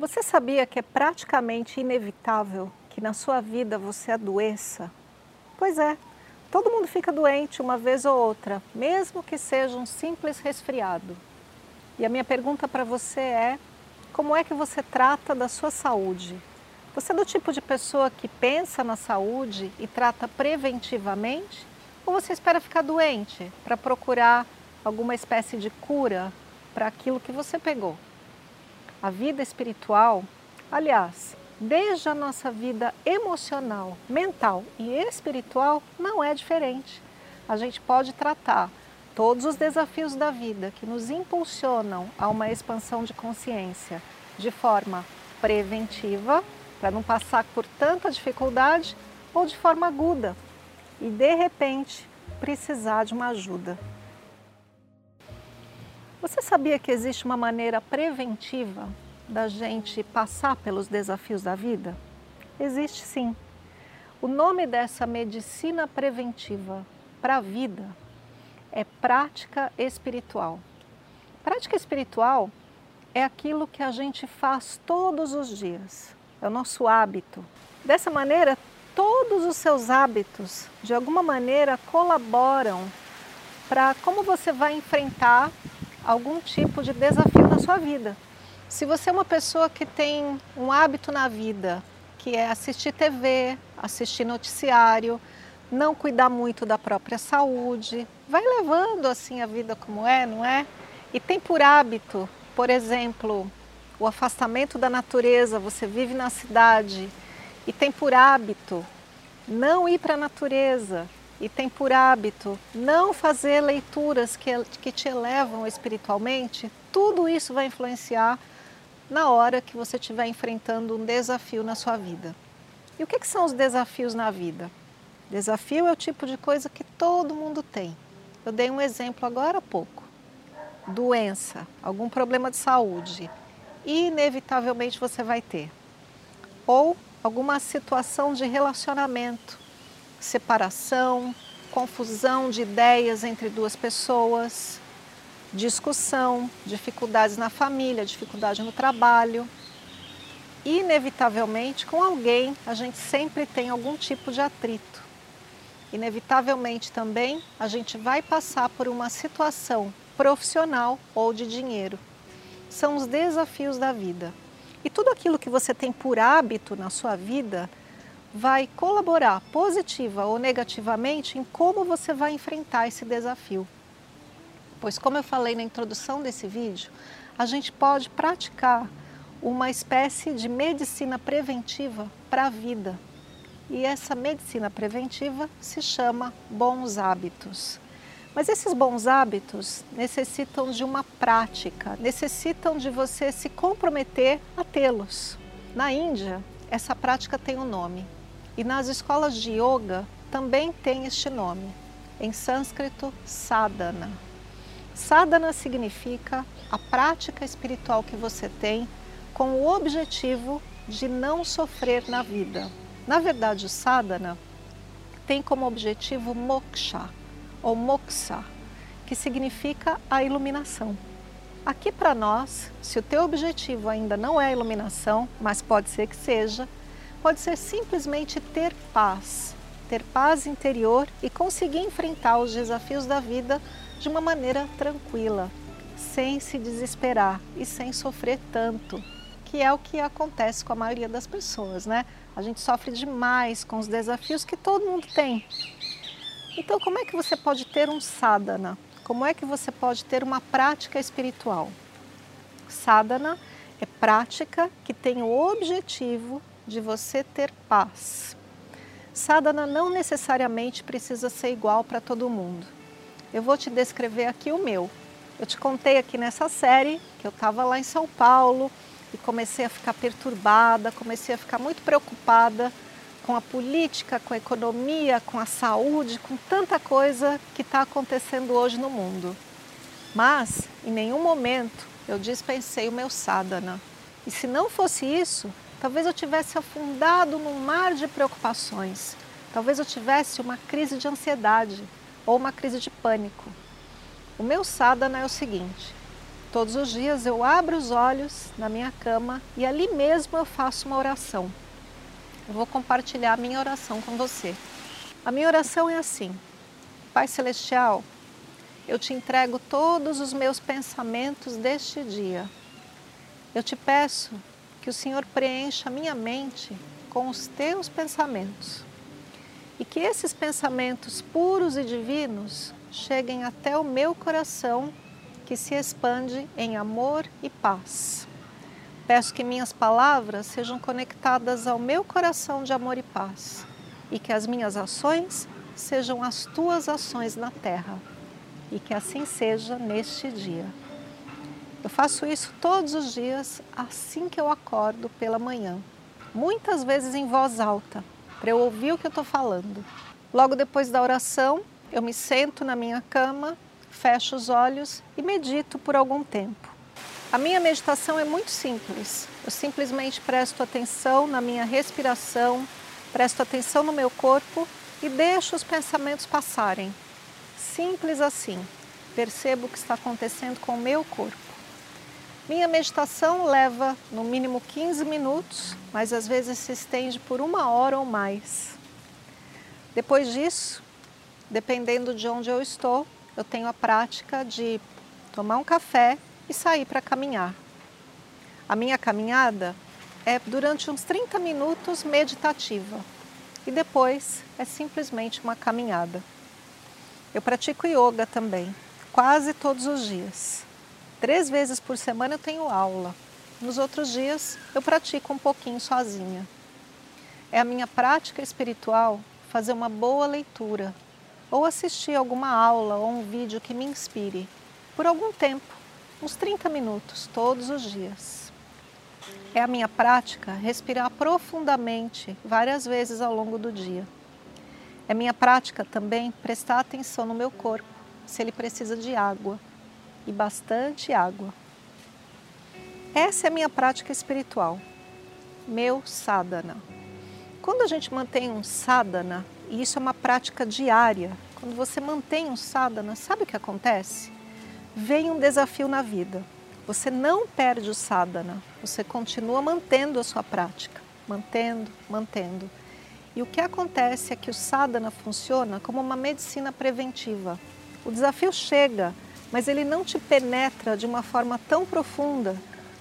Você sabia que é praticamente inevitável que na sua vida você adoeça? Pois é, todo mundo fica doente uma vez ou outra, mesmo que seja um simples resfriado. E a minha pergunta para você é: como é que você trata da sua saúde? Você é do tipo de pessoa que pensa na saúde e trata preventivamente? Ou você espera ficar doente para procurar alguma espécie de cura para aquilo que você pegou? A vida espiritual, aliás, desde a nossa vida emocional, mental e espiritual, não é diferente. A gente pode tratar todos os desafios da vida que nos impulsionam a uma expansão de consciência de forma preventiva, para não passar por tanta dificuldade, ou de forma aguda e de repente precisar de uma ajuda. Você sabia que existe uma maneira preventiva da gente passar pelos desafios da vida? Existe sim. O nome dessa medicina preventiva para a vida é prática espiritual. Prática espiritual é aquilo que a gente faz todos os dias, é o nosso hábito. Dessa maneira, todos os seus hábitos, de alguma maneira, colaboram para como você vai enfrentar algum tipo de desafio na sua vida. Se você é uma pessoa que tem um hábito na vida, que é assistir TV, assistir noticiário, não cuidar muito da própria saúde, vai levando assim a vida como é, não é? E tem por hábito, por exemplo, o afastamento da natureza, você vive na cidade e tem por hábito não ir para a natureza, e tem por hábito não fazer leituras que, que te elevam espiritualmente, tudo isso vai influenciar na hora que você estiver enfrentando um desafio na sua vida. E o que, que são os desafios na vida? Desafio é o tipo de coisa que todo mundo tem. Eu dei um exemplo agora há pouco. Doença, algum problema de saúde, inevitavelmente você vai ter. Ou alguma situação de relacionamento separação, confusão de ideias entre duas pessoas, discussão, dificuldades na família, dificuldade no trabalho. Inevitavelmente, com alguém, a gente sempre tem algum tipo de atrito. Inevitavelmente também, a gente vai passar por uma situação profissional ou de dinheiro. São os desafios da vida. E tudo aquilo que você tem por hábito na sua vida vai colaborar positiva ou negativamente em como você vai enfrentar esse desafio. Pois, como eu falei na introdução desse vídeo, a gente pode praticar uma espécie de medicina preventiva para a vida. E essa medicina preventiva se chama bons hábitos. Mas esses bons hábitos necessitam de uma prática, necessitam de você se comprometer a tê-los. Na Índia, essa prática tem um nome, e nas escolas de yoga também tem este nome, em sânscrito, sadhana. Sadhana significa a prática espiritual que você tem com o objetivo de não sofrer na vida. Na verdade, o sadhana tem como objetivo moksha ou moksha, que significa a iluminação. Aqui para nós, se o teu objetivo ainda não é a iluminação, mas pode ser que seja, pode ser simplesmente ter paz, ter paz interior e conseguir enfrentar os desafios da vida de uma maneira tranquila, sem se desesperar e sem sofrer tanto, que é o que acontece com a maioria das pessoas, né? A gente sofre demais com os desafios que todo mundo tem. Então, como é que você pode ter um sadhana? Como é que você pode ter uma prática espiritual? Sadhana é prática que tem o objetivo de você ter paz. Sadhana não necessariamente precisa ser igual para todo mundo. Eu vou te descrever aqui o meu. Eu te contei aqui nessa série que eu estava lá em São Paulo, e comecei a ficar perturbada, comecei a ficar muito preocupada com a política, com a economia, com a saúde, com tanta coisa que está acontecendo hoje no mundo. Mas em nenhum momento eu dispensei o meu sadhana. E se não fosse isso, talvez eu tivesse afundado num mar de preocupações. Talvez eu tivesse uma crise de ansiedade ou uma crise de pânico. O meu sadhana é o seguinte: todos os dias eu abro os olhos na minha cama e ali mesmo eu faço uma oração. Eu vou compartilhar a minha oração com você. A minha oração é assim: Pai Celestial, eu te entrego todos os meus pensamentos deste dia. Eu te peço que o Senhor preencha a minha mente com os teus pensamentos e que esses pensamentos puros e divinos cheguem até o meu coração, que se expande em amor e paz. Peço que minhas palavras sejam conectadas ao meu coração de amor e paz e que as minhas ações sejam as tuas ações na terra e que assim seja neste dia. Eu faço isso todos os dias assim que eu acordo pela manhã, muitas vezes em voz alta, para eu ouvir o que eu estou falando. Logo depois da oração, eu me sento na minha cama, fecho os olhos e medito por algum tempo. A minha meditação é muito simples. Eu simplesmente presto atenção na minha respiração, presto atenção no meu corpo e deixo os pensamentos passarem. Simples assim. Percebo o que está acontecendo com o meu corpo. Minha meditação leva no mínimo 15 minutos, mas às vezes se estende por uma hora ou mais. Depois disso, dependendo de onde eu estou, eu tenho a prática de tomar um café e sair para caminhar. A minha caminhada é durante uns 30 minutos meditativa e depois é simplesmente uma caminhada. Eu pratico yoga também, quase todos os dias. Três vezes por semana eu tenho aula. Nos outros dias eu pratico um pouquinho sozinha. É a minha prática espiritual fazer uma boa leitura ou assistir alguma aula ou um vídeo que me inspire por algum tempo, uns 30 minutos todos os dias. É a minha prática respirar profundamente várias vezes ao longo do dia. É minha prática também prestar atenção no meu corpo, se ele precisa de água e bastante água. Essa é a minha prática espiritual, meu sadhana. Quando a gente mantém um sadhana, e isso é uma prática diária, quando você mantém um sadhana, sabe o que acontece? Vem um desafio na vida. Você não perde o sadhana, você continua mantendo a sua prática, mantendo, mantendo. E o que acontece é que o sadhana funciona como uma medicina preventiva. O desafio chega, mas ele não te penetra de uma forma tão profunda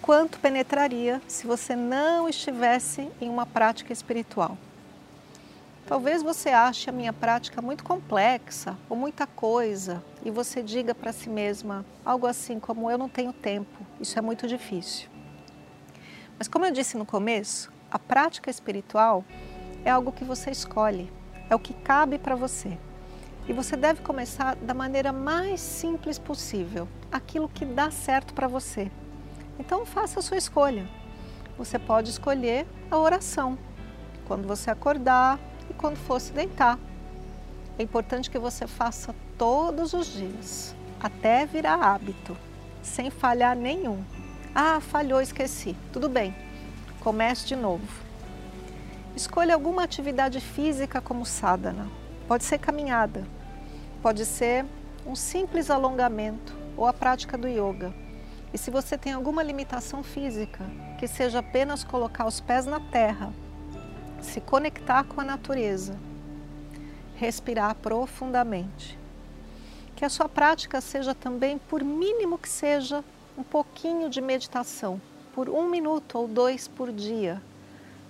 quanto penetraria se você não estivesse em uma prática espiritual. Talvez você ache a minha prática muito complexa ou muita coisa e você diga para si mesma algo assim como eu não tenho tempo, isso é muito difícil. Mas como eu disse no começo, a prática espiritual é algo que você escolhe, é o que cabe para você. E você deve começar da maneira mais simples possível, aquilo que dá certo para você. Então faça a sua escolha. Você pode escolher a oração. Quando você acordar e quando for se deitar. É importante que você faça todos os dias, até virar hábito, sem falhar nenhum. Ah, falhou, esqueci. Tudo bem, comece de novo. Escolha alguma atividade física como sadhana. Pode ser caminhada, pode ser um simples alongamento ou a prática do yoga. E se você tem alguma limitação física, que seja apenas colocar os pés na terra, se conectar com a natureza, respirar profundamente. Que a sua prática seja também, por mínimo que seja, um pouquinho de meditação, por um minuto ou dois por dia.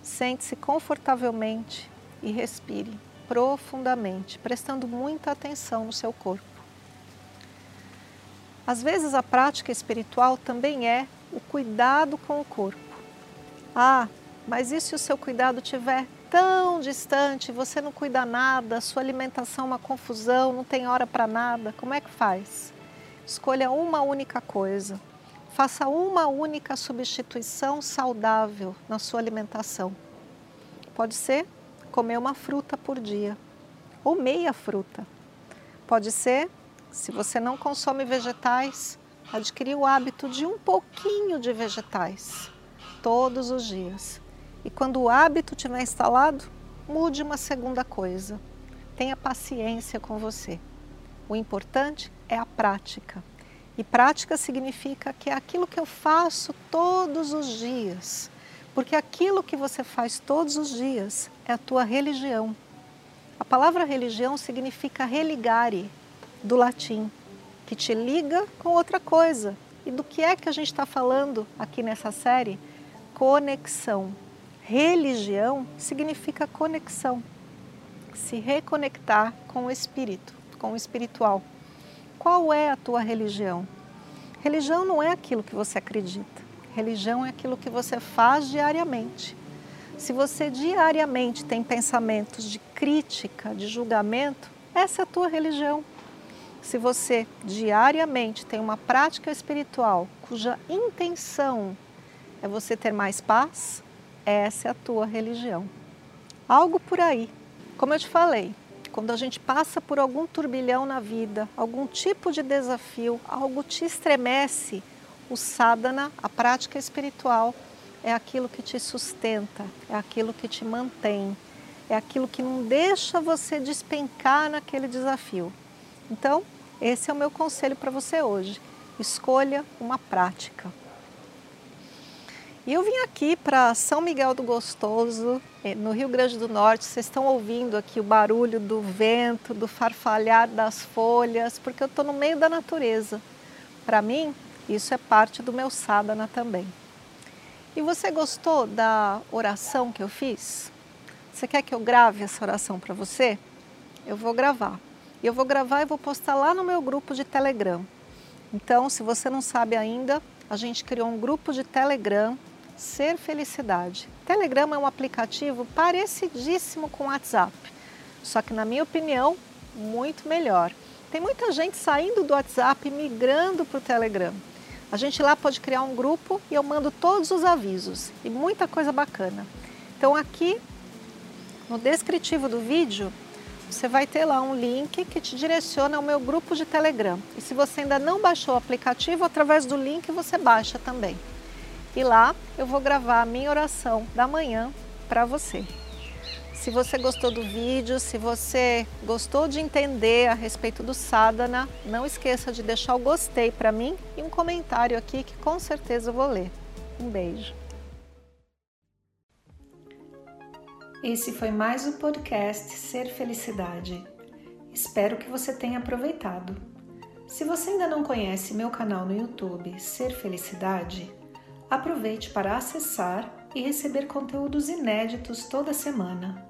Sente-se confortavelmente e respire profundamente, prestando muita atenção no seu corpo. Às vezes a prática espiritual também é o cuidado com o corpo. Ah, mas e se o seu cuidado estiver tão distante, você não cuida nada, sua alimentação é uma confusão, não tem hora para nada, como é que faz? Escolha uma única coisa, Faça uma única substituição saudável na sua alimentação. Pode ser comer uma fruta por dia ou meia fruta. Pode ser, se você não consome vegetais, adquirir o hábito de um pouquinho de vegetais todos os dias. E quando o hábito tiver instalado, mude uma segunda coisa. Tenha paciência com você. O importante é a prática. E prática significa que é aquilo que eu faço todos os dias. Porque aquilo que você faz todos os dias é a tua religião. A palavra religião significa religare, do latim, que te liga com outra coisa. E do que é que a gente está falando aqui nessa série? Conexão. Religião significa conexão, se reconectar com o espírito, com o espiritual. Qual é a tua religião? Religião não é aquilo que você acredita. Religião é aquilo que você faz diariamente. Se você diariamente tem pensamentos de crítica, de julgamento, essa é a tua religião. Se você diariamente tem uma prática espiritual cuja intenção é você ter mais paz, essa é a tua religião. Algo por aí. Como eu te falei, quando a gente passa por algum turbilhão na vida, algum tipo de desafio, algo te estremece, o sadhana, a prática espiritual, é aquilo que te sustenta, é aquilo que te mantém, é aquilo que não deixa você despencar naquele desafio. Então, esse é o meu conselho para você hoje. Escolha uma prática. E eu vim aqui para São Miguel do Gostoso, eh, no Rio Grande do Norte. Vocês estão ouvindo aqui o barulho do vento, do farfalhar das folhas, porque eu estou no meio da natureza. Para mim, isso é parte do meu sadhana também. E você gostou da oração que eu fiz? Você quer que eu grave essa oração para você? Eu vou gravar. E eu vou gravar e vou postar lá no meu grupo de Telegram. Então, se você não sabe ainda, a gente criou um grupo de Telegram Ser Felicidade. Telegram é um aplicativo parecidíssimo com o WhatsApp, só que na minha opinião, muito melhor. Tem muita gente saindo do WhatsApp e migrando para o Telegram. A gente lá pode criar um grupo e eu mando todos os avisos e muita coisa bacana. Então aqui no descritivo do vídeo você vai ter lá um link que te direciona ao meu grupo de Telegram. E se você ainda não baixou o aplicativo, através do link você baixa também. E lá eu vou gravar a minha oração da manhã para você. Se você gostou do vídeo, se você gostou de entender a respeito do sadhana, não esqueça de deixar o gostei para mim e um comentário aqui que com certeza eu vou ler. Um beijo. Esse foi mais o podcast Ser Felicidade. Espero que você tenha aproveitado. Se você ainda não conhece meu canal no YouTube Ser Felicidade, aproveite para acessar e receber conteúdos inéditos toda semana.